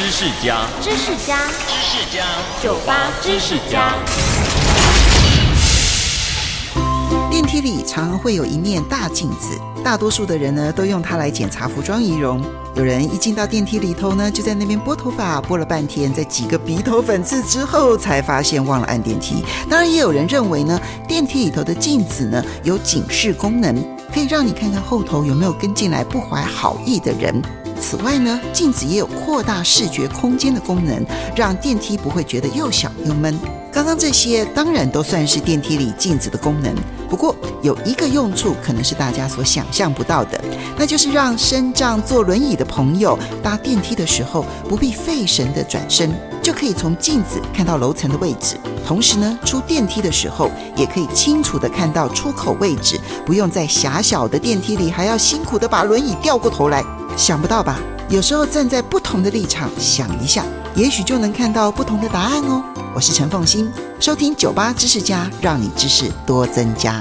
知识家，知识家，知识家，酒吧知识家。电梯里常常会有一面大镜子，大多数的人呢都用它来检查服装仪容。有人一进到电梯里头呢，就在那边拨头发，拨了半天，在几个鼻头粉刺之后，才发现忘了按电梯。当然，也有人认为呢，电梯里头的镜子呢有警示功能，可以让你看看后头有没有跟进来不怀好意的人。此外呢，镜子也有扩大视觉空间的功能，让电梯不会觉得又小又闷。刚刚这些当然都算是电梯里镜子的功能，不过有一个用处可能是大家所想象不到的，那就是让身障坐轮椅的朋友搭电梯的时候不必费神的转身，就可以从镜子看到楼层的位置。同时呢，出电梯的时候也可以清楚的看到出口位置，不用在狭小的电梯里还要辛苦的把轮椅掉过头来。想不到吧？有时候站在不同的立场想一下，也许就能看到不同的答案哦。我是陈凤欣，收听酒吧知识家，让你知识多增加。